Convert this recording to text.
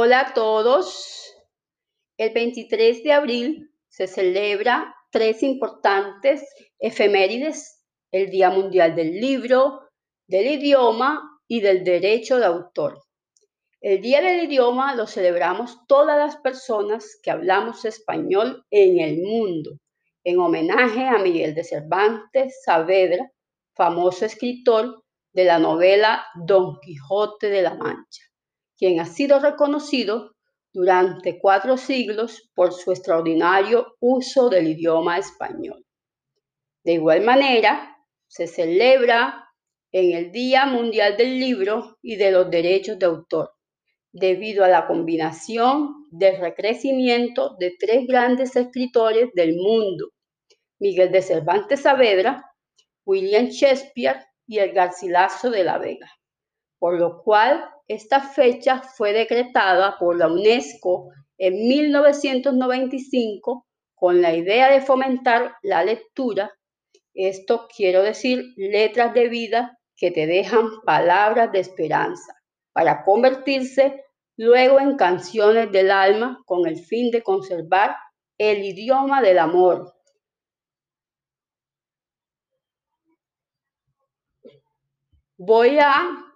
Hola a todos. El 23 de abril se celebra tres importantes efemérides, el Día Mundial del Libro, del Idioma y del Derecho de Autor. El Día del Idioma lo celebramos todas las personas que hablamos español en el mundo, en homenaje a Miguel de Cervantes Saavedra, famoso escritor de la novela Don Quijote de la Mancha quien ha sido reconocido durante cuatro siglos por su extraordinario uso del idioma español. De igual manera, se celebra en el Día Mundial del Libro y de los Derechos de Autor, debido a la combinación del recrecimiento de tres grandes escritores del mundo, Miguel de Cervantes Saavedra, William Shakespeare y el Garcilaso de la Vega, por lo cual esta fecha fue decretada por la UNESCO en 1995 con la idea de fomentar la lectura. Esto quiero decir letras de vida que te dejan palabras de esperanza para convertirse luego en canciones del alma con el fin de conservar el idioma del amor. Voy a